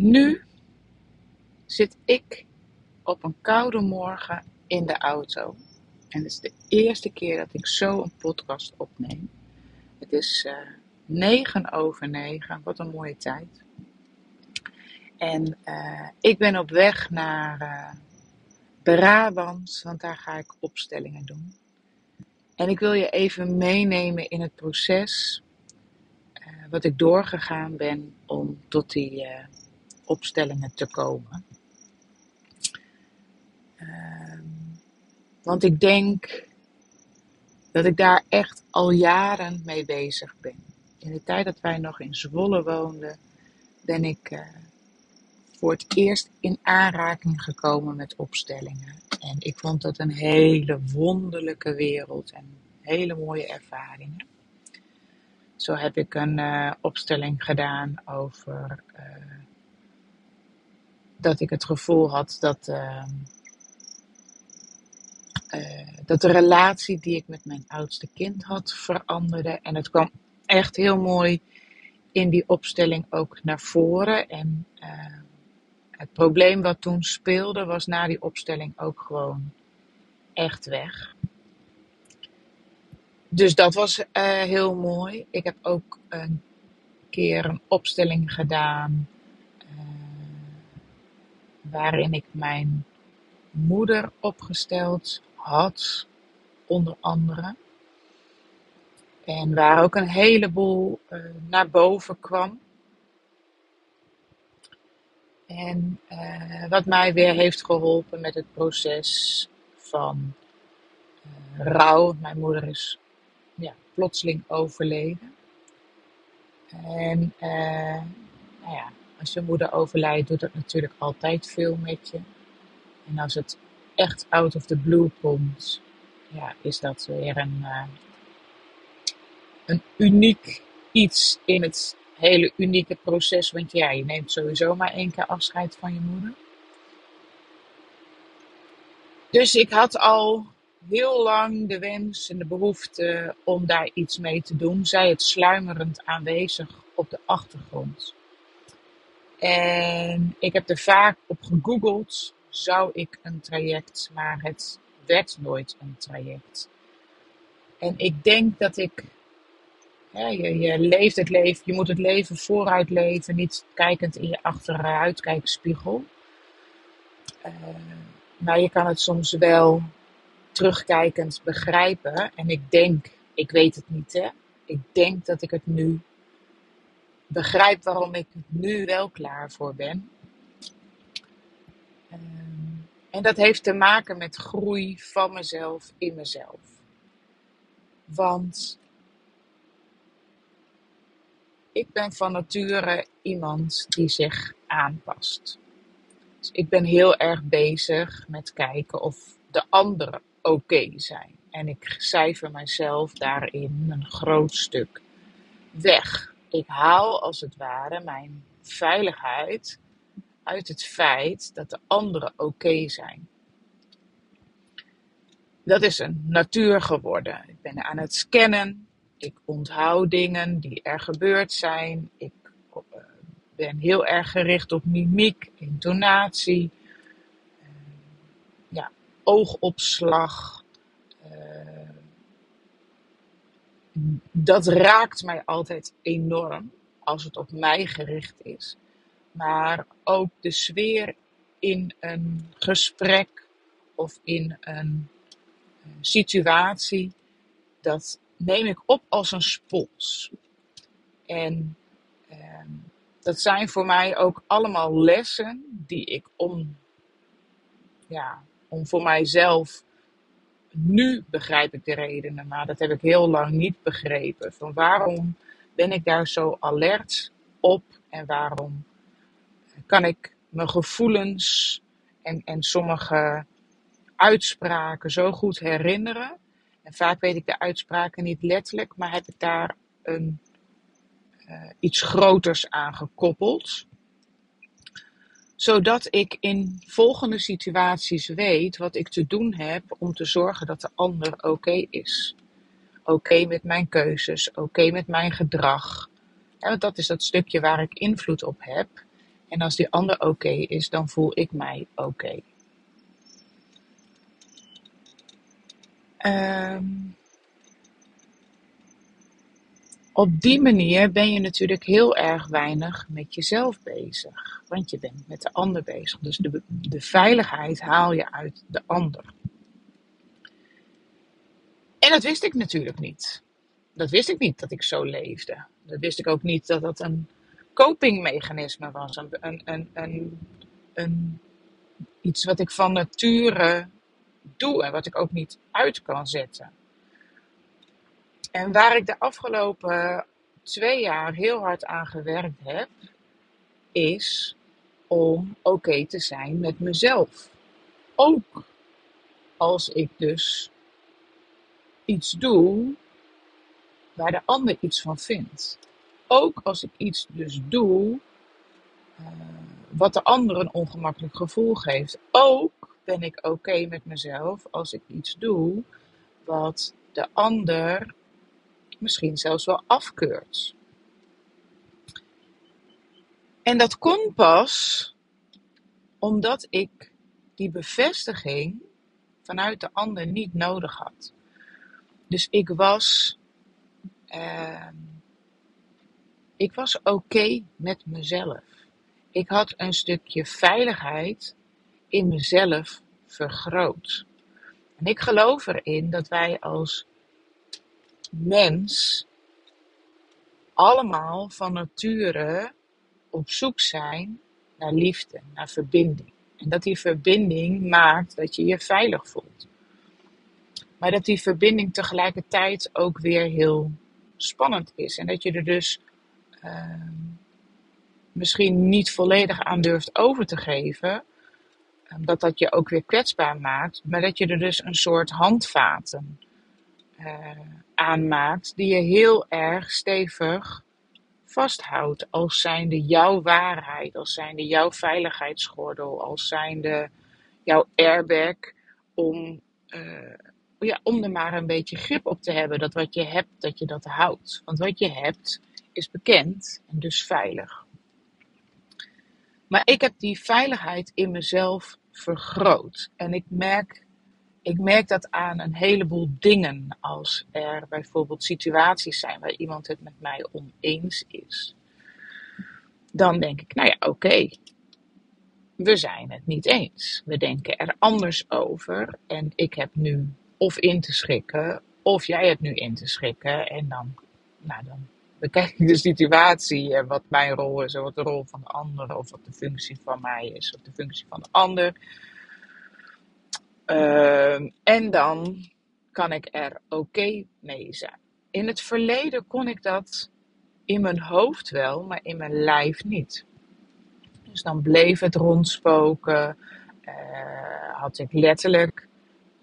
Nu zit ik op een koude morgen in de auto. En het is de eerste keer dat ik zo een podcast opneem. Het is uh, 9 over 9. Wat een mooie tijd. En uh, ik ben op weg naar uh, Brabant, want daar ga ik opstellingen doen. En ik wil je even meenemen in het proces wat ik doorgegaan ben om tot die opstellingen te komen. Ehm, want ik denk dat ik daar echt al jaren mee bezig ben. In de tijd dat wij nog in Zwolle woonden, ben ik uh, voor het eerst in aanraking gekomen met opstellingen. En ik vond dat een hele wonderlijke wereld en hele mooie ervaringen. Zo heb ik een uh, opstelling gedaan over uh, dat ik het gevoel had dat, uh, uh, dat de relatie die ik met mijn oudste kind had veranderde. En het kwam echt heel mooi in die opstelling ook naar voren. En uh, het probleem wat toen speelde was na die opstelling ook gewoon echt weg. Dus dat was heel mooi. Ik heb ook een keer een opstelling gedaan waarin ik mijn moeder opgesteld had, onder andere. En waar ook een heleboel uh, naar boven kwam. En uh, wat mij weer heeft geholpen met het proces van uh, rouw. Mijn moeder is ja, plotseling overleden. En nou ja, als je moeder overlijdt, doet dat natuurlijk altijd veel met je. En als het echt out of the blue komt, ja, is dat weer een, uh, een uniek iets in het hele unieke proces. Want ja, je neemt sowieso maar één keer afscheid van je moeder. Dus ik had al heel lang de wens en de behoefte om daar iets mee te doen. Zij het sluimerend aanwezig op de achtergrond. En ik heb er vaak op gegoogeld, zou ik een traject, maar het werd nooit een traject. En ik denk dat ik, je, je leeft het leven, je moet het leven vooruit leven, niet kijkend in je achteruitkijkspiegel. Uh, maar je kan het soms wel terugkijkend begrijpen. En ik denk, ik weet het niet hè, ik denk dat ik het nu begrijp waarom ik nu wel klaar voor ben. Um, en dat heeft te maken met groei van mezelf in mezelf. Want ik ben van nature iemand die zich aanpast. Dus ik ben heel erg bezig met kijken of de anderen oké zijn. En ik cijfer mezelf daarin een groot stuk weg ik haal als het ware mijn veiligheid uit het feit dat de anderen oké zijn. Dat is een natuur geworden. Ik ben aan het scannen. Ik onthoud dingen die er gebeurd zijn. Ik uh, ben heel erg gericht op mimiek, intonatie, uh, ja, oogopslag. Uh, dat raakt mij altijd enorm als het op mij gericht is. Maar ook de sfeer in een gesprek of in een eh, situatie, dat neem ik op als een spons. En eh, dat zijn voor mij ook allemaal lessen die ik om, ja, om voor mijzelf nu begrijp ik de redenen, maar dat heb ik heel lang niet begrepen. Van waarom ben ik daar zo alert op en waarom kan ik mijn gevoelens en, en sommige uitspraken zo goed herinneren. En vaak weet ik de uitspraken niet letterlijk, maar heb ik daar een, uh, iets groters aan gekoppeld zodat ik in volgende situaties weet wat ik te doen heb om te zorgen dat de ander oké is. Oké met mijn keuzes, oké met mijn gedrag. Want dat is dat stukje waar ik invloed op heb. En als die ander oké is, dan voel ik mij oké. Ehm, op die manier ben je natuurlijk heel erg weinig met jezelf bezig. Want je bent met de ander bezig. Dus de, de veiligheid haal je uit de ander. En dat wist ik natuurlijk niet. Dat wist ik niet dat ik zo leefde. Dat wist ik ook niet dat dat een copingmechanisme was. Een, een, een, een, een, iets wat ik van nature doe en wat ik ook niet uit kan zetten. En waar ik de afgelopen twee jaar heel hard aan gewerkt heb, is om oké te zijn met mezelf. Ook als ik dus iets doe waar de ander iets van vindt. Ook als ik iets dus doe uh, wat de ander een ongemakkelijk gevoel geeft. Ook ben ik oké met mezelf als ik iets doe wat de ander misschien zelfs wel afkeurt. En dat kon pas omdat ik die bevestiging vanuit de ander niet nodig had. Dus ik was, uh, ik was oké met mezelf. Ik had een stukje veiligheid in mezelf vergroot. En ik geloof erin dat wij als mens allemaal van nature op zoek zijn naar liefde, naar verbinding. En dat die verbinding maakt dat je je veilig voelt. Maar dat die verbinding tegelijkertijd ook weer heel spannend is. En dat je er dus uh, misschien niet volledig aan durft over te geven. Ehm, dat dat je ook weer kwetsbaar maakt. Maar dat je er dus een soort handvaten uh, aanmaakt. Die je heel erg stevig vasthoudt. Als zijnde jouw waarheid. Als zijnde jouw veiligheidsgordel. Als zijnde jouw airbag. Om uh, ja, om er maar een beetje grip op te hebben dat wat je hebt, dat je dat houdt. Want wat je hebt is bekend en dus veilig. Maar ik heb die veiligheid in mezelf vergroot. En ik merk, ik merk dat aan een heleboel dingen. Als er bijvoorbeeld situaties zijn waar iemand het met mij oneens is. Dan denk ik, nou ja, oké. we zijn het niet eens. We denken er anders over. En ik heb nu of in te schikken, of jij het nu in te schikken. En dan, nou dan bekijk ik de situatie en wat mijn rol is en wat de rol van de ander, of wat de functie van mij is, of de functie van de ander. Uh, en dan kan ik er oké mee zijn. In het verleden kon ik dat in mijn hoofd wel, maar in mijn lijf niet. Dus dan bleef het rondspoken. Uh, had ik letterlijk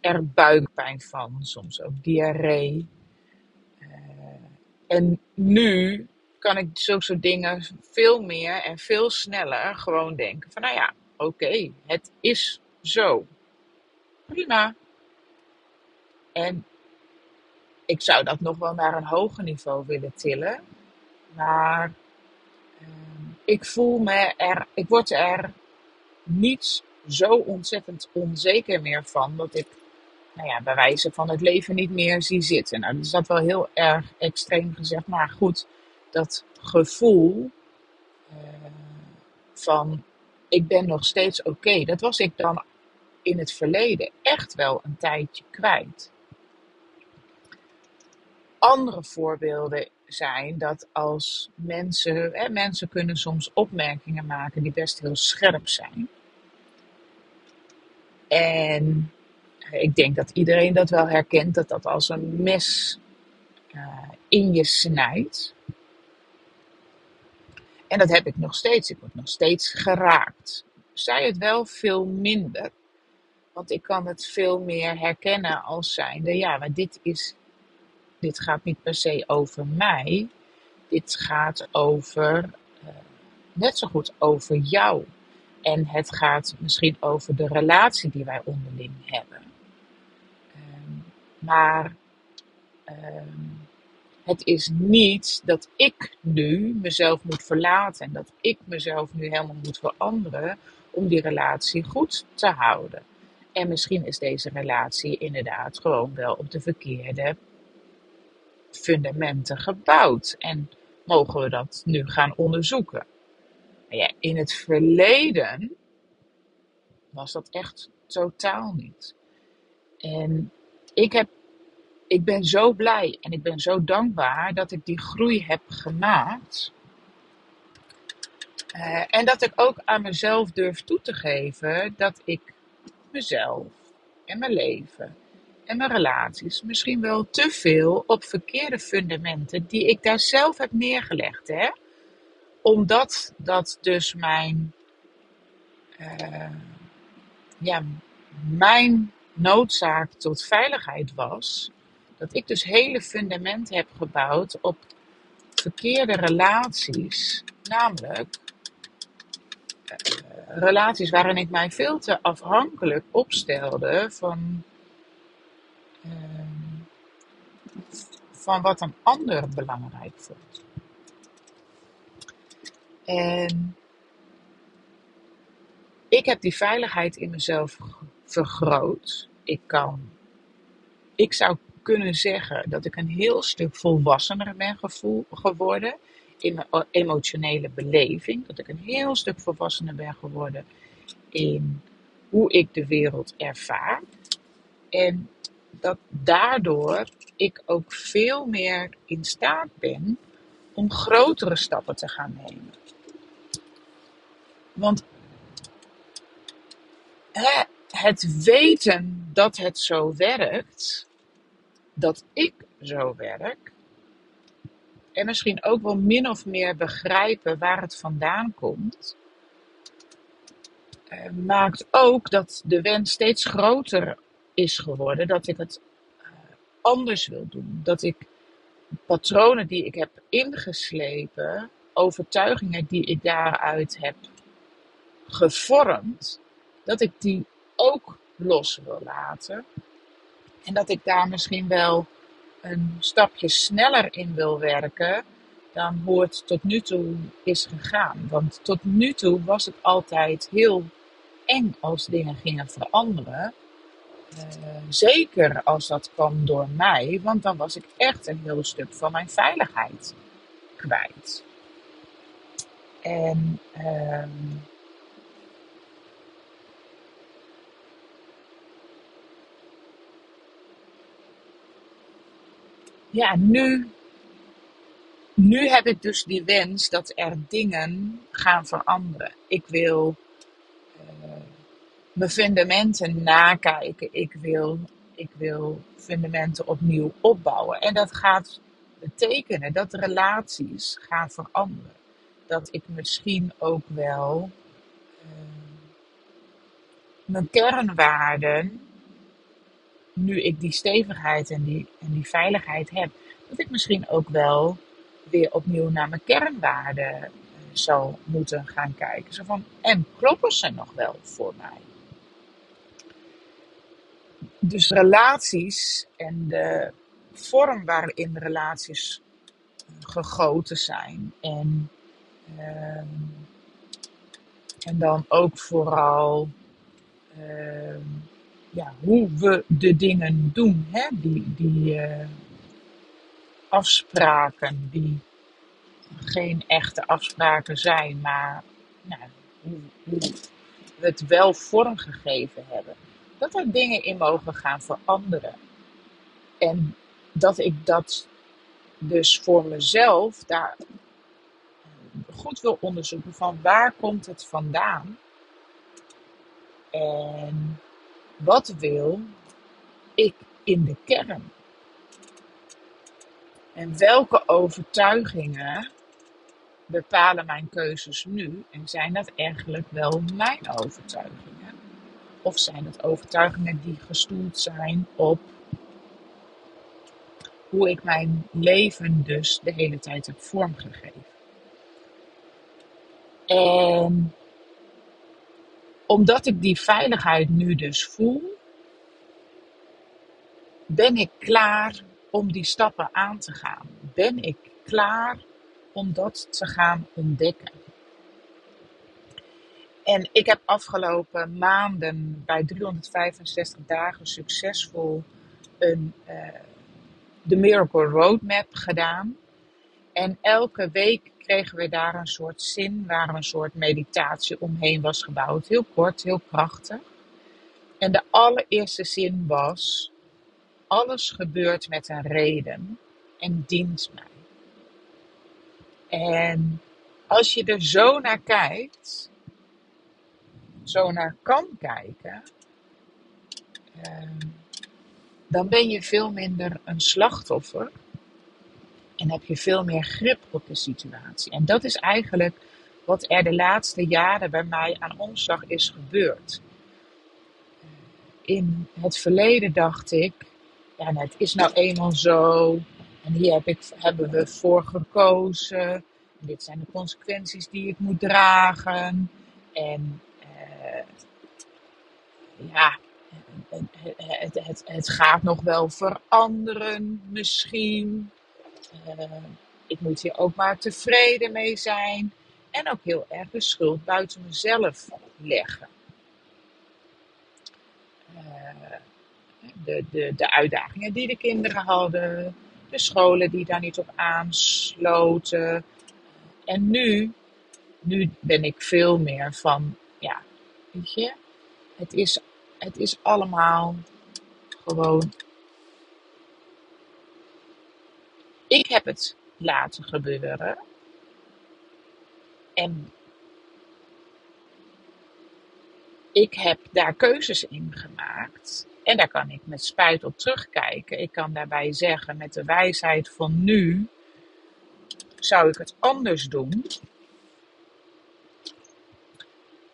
er buikpijn van, soms ook diarree. Uh, en nu kan ik zulke soort dingen veel meer en veel sneller gewoon denken van nou ja, oké, het is zo. Prima. En ik zou dat nog wel naar een hoger niveau willen tillen. Maar uh, ik voel me er, ik word er niet zo ontzettend onzeker meer van dat ik nou ja, bij wijze van het leven niet meer zie zitten. Nou, dat is dat wel heel erg extreem gezegd. Maar goed, dat gevoel uh, van ik ben nog steeds oké, dat was ik dan in het verleden echt wel een tijdje kwijt. Andere voorbeelden zijn dat als mensen, hè, mensen kunnen soms opmerkingen maken die best heel scherp zijn. En ik denk dat iedereen dat wel herkent, dat dat als een mes uh, in je snijdt. En dat heb ik nog steeds. Ik word nog steeds geraakt. Zij het wel veel minder. Want ik kan het veel meer herkennen als zijnde, ja, maar dit is, dit gaat niet per se over mij. Dit gaat over, uh, net zo goed over jou. En het gaat misschien over de relatie die wij onderling hebben. Maar um, Het is niet dat ik nu mezelf moet verlaten en dat ik mezelf nu helemaal moet veranderen om die relatie goed te houden. En misschien is deze relatie inderdaad gewoon wel op de verkeerde fundamenten gebouwd. En mogen we dat nu gaan onderzoeken? ja, in het verleden was dat echt totaal niet. En ik, heb, ik ben zo blij en ik ben zo dankbaar dat ik die groei heb gemaakt. Uh, en dat ik ook aan mezelf durf toe te geven dat ik mezelf en mijn leven en mijn relaties misschien wel te veel op verkeerde fundamenten die ik daar zelf heb neergelegd. Hè? Omdat dat dus mijn, uh, ja, mijn noodzaak tot veiligheid was. Dat ik dus hele fundamenten heb gebouwd op verkeerde relaties. Namelijk relaties waarin ik mij veel te afhankelijk opstelde van, uh, van wat een ander belangrijk vond. En ik heb die veiligheid in mezelf vergroot. Ik kan, ik zou kunnen zeggen dat ik een heel stuk volwassener ben gevoel, geworden in emotionele beleving. Dat ik een heel stuk volwassener ben geworden in hoe ik de wereld ervaar. En dat daardoor ik ook veel meer in staat ben om grotere stappen te gaan nemen. Want het weten dat het zo werkt, dat ik zo werk, en misschien ook wel min of meer begrijpen waar het vandaan komt, eh, maakt ook dat de wens steeds groter is geworden dat ik het eh, anders wil doen. Dat ik patronen die ik heb ingeslepen, overtuigingen die ik daaruit heb gevormd, dat ik die ook los wil laten. En dat ik daar misschien wel een stapje sneller in wil werken dan hoe het tot nu toe is gegaan. Want tot nu toe was het altijd heel eng als dingen gingen veranderen. Uh, zeker als dat kwam door mij, want dan was ik echt een heel stuk van mijn veiligheid kwijt. En uh, ja, nu, nu heb ik dus die wens dat er dingen gaan veranderen. Ik wil uh, mijn fundamenten nakijken. Ik wil, ik wil fundamenten opnieuw opbouwen. En dat gaat betekenen dat relaties gaan veranderen. Dat ik misschien ook wel uh, mijn kernwaarden nu ik die stevigheid en die, en die veiligheid heb, dat ik misschien ook wel weer opnieuw naar mijn kernwaarden uh, zal moeten gaan kijken. Zo van, en kloppen ze nog wel voor mij? Dus relaties en de vorm waarin relaties uh, gegoten zijn en, uh, en dan ook vooral ehm, ja, hoe we de dingen doen. Hè? Die, die uh, afspraken die geen echte afspraken zijn, maar nou, hoe, hoe we het wel vormgegeven hebben. Dat er dingen in mogen gaan veranderen. En dat ik dat dus voor mezelf daar goed wil onderzoeken van waar komt het vandaan. En wat wil ik in de kern? En welke overtuigingen bepalen mijn keuzes nu? En zijn dat eigenlijk wel mijn overtuigingen? Of zijn het overtuigingen die gestoeld zijn op hoe ik mijn leven dus de hele tijd heb vormgegeven? En omdat ik die veiligheid nu dus voel, ben ik klaar om die stappen aan te gaan? Ben ik klaar om dat te gaan ontdekken? En ik heb afgelopen maanden bij 365 dagen succesvol een, uh, de Miracle Roadmap gedaan. En elke week kregen we daar een soort zin waar een soort meditatie omheen was gebouwd. Heel kort, heel krachtig. En de allereerste zin was: Alles gebeurt met een reden en dient mij. En als je er zo naar kijkt, zo naar kan kijken, ehm, dan ben je veel minder een slachtoffer en heb je veel meer grip op de situatie. En dat is eigenlijk wat er de laatste jaren bij mij aan omslag is gebeurd. In het verleden dacht ik, ja, nou, het is nou eenmaal zo. En hier heb ik, hebben we voor gekozen. En dit zijn de consequenties die ik moet dragen. En uh, ja, het, het, het, gaat nog wel veranderen, misschien. Uh, ik moet hier ook maar tevreden mee zijn. En ook heel erg de schuld buiten mezelf leggen. Uh, de, de, de uitdagingen die de kinderen hadden, de scholen die daar niet op aansloten. En nu, nu ben ik veel meer van, ja, weet je, het is, het is allemaal gewoon. Ik heb het laten gebeuren. En ik heb daar keuzes in gemaakt. En daar kan ik met spijt op terugkijken. Ik kan daarbij zeggen, met de wijsheid van nu zou ik het anders doen.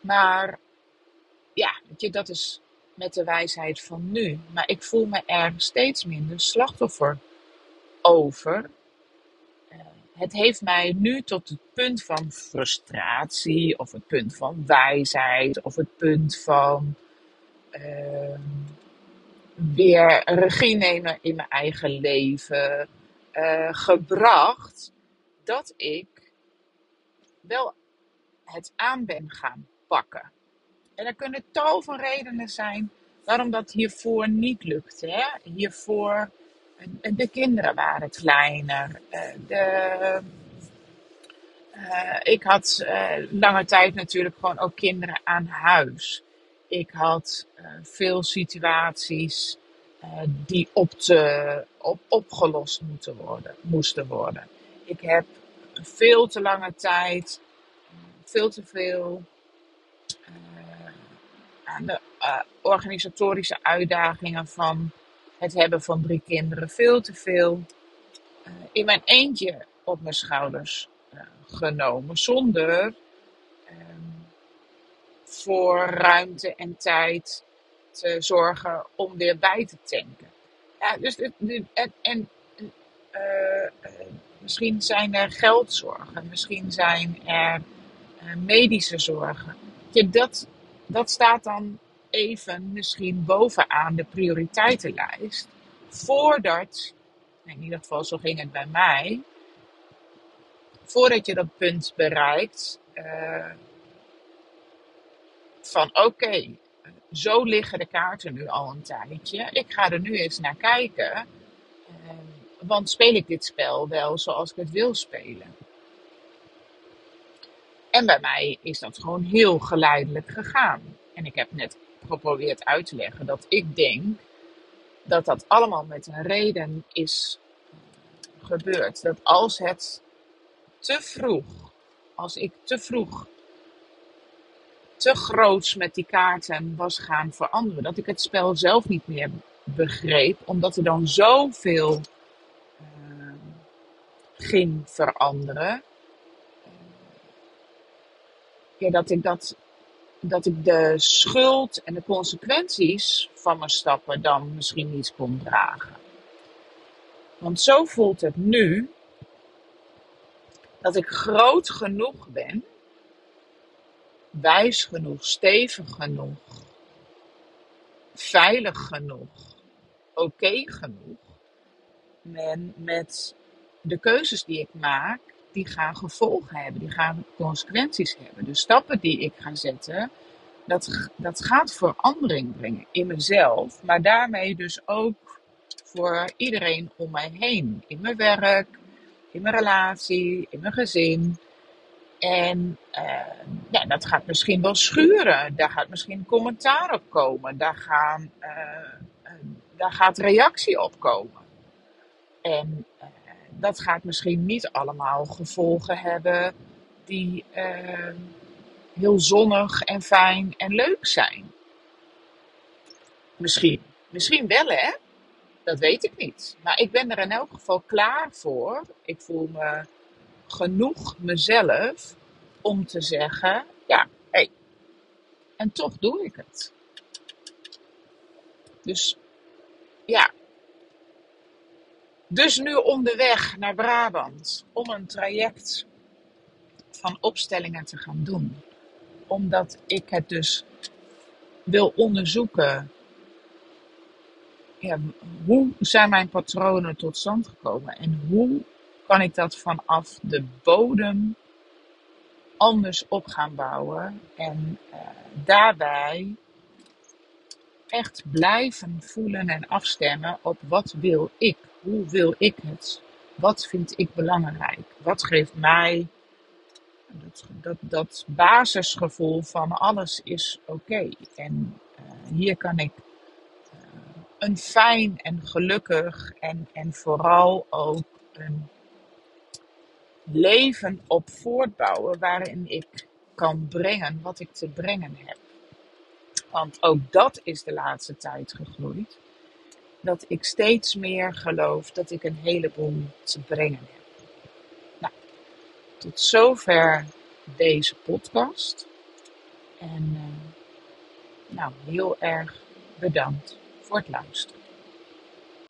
Maar ja, je, dat is met de wijsheid van nu. Maar ik voel me er steeds minder slachtoffer over. Eh, het heeft mij nu tot het punt van frustratie, of het punt van wijsheid, of het punt van uh, weer regie nemen in mijn eigen leven uh, gebracht, dat ik wel het aan ben gaan pakken. En er kunnen tal van redenen zijn waarom dat hiervoor niet lukte. Hè? Hiervoor, de kinderen waren kleiner. Eh, de, uh, ik had uh, lange tijd natuurlijk gewoon ook kinderen aan huis. Ik had veel situaties die op te, op, opgelost moeten worden, moesten worden. Ik heb veel te lange tijd, veel te veel aan de organisatorische uitdagingen van het hebben van drie kinderen veel te veel uh, in mijn eentje op mijn schouders uh, genomen. Zonder um, voor ruimte en tijd te zorgen om weer bij te tanken. Ja, dus de, en, en misschien zijn er geldzorgen, misschien zijn er medische zorgen. Je, dat, dat staat dan even misschien bovenaan de prioriteitenlijst. Voordat, in ieder geval zo ging het bij mij, voordat je dat punt bereikt uh, van oké, zo liggen de kaarten nu al een tijdje. Ik ga er nu eens naar kijken. Uh, want speel ik dit spel wel zoals ik het wil spelen? En bij mij is dat gewoon heel geleidelijk gegaan. En ik heb net geprobeerd uit te leggen dat ik denk dat dat allemaal met een reden is gebeurd. Dat als het te vroeg, als ik te vroeg te groots met die kaarten was gaan veranderen, dat ik het spel zelf niet meer begreep, omdat er dan zoveel uh, ging veranderen. Ja, dat ik dat dat ik de schuld en de consequenties van mijn stappen dan misschien niet kon dragen. Want zo voelt het nu dat ik groot genoeg ben, wijs genoeg, stevig genoeg, veilig genoeg, oké genoeg, men met de keuzes die ik maak, die gaan gevolgen hebben, die gaan consequenties hebben. De stappen die ik ga zetten, dat, dat gaat verandering brengen in mezelf, maar daarmee dus ook voor iedereen om mij heen. In mijn werk, in mijn relatie, in mijn gezin. En uh, ja, dat gaat misschien wel schuren. Daar gaat misschien commentaar op komen. Daar, gaan, uh, uh, daar gaat reactie op komen. En dat gaat misschien niet allemaal gevolgen hebben die heel zonnig en fijn en leuk zijn. Misschien. Misschien wel, hè? Dat weet ik niet. Maar ik ben er in elk geval klaar voor. Ik voel me genoeg mezelf om te zeggen: ja, hé. Hey, en toch doe ik het. Dus ja. Dus nu onderweg naar Brabant om een traject van opstellingen te gaan doen omdat ik het dus wil onderzoeken. Ja, hoe zijn mijn patronen tot stand gekomen en hoe kan ik dat vanaf de bodem anders op gaan bouwen en uh, daarbij echt blijven voelen en afstemmen op wat wil ik, hoe wil ik het, wat vind ik belangrijk, wat geeft mij dat, dat, dat basisgevoel van alles is oké. En uh, hier kan ik uh, een fijn en gelukkig en, en vooral ook een leven op voortbouwen waarin ik kan brengen wat ik te brengen heb. Want ook dat is de laatste tijd gegroeid. Dat ik steeds meer geloof dat ik een heleboel te brengen heb. Tot zover deze podcast. En uh, nou, heel erg bedankt voor het luisteren.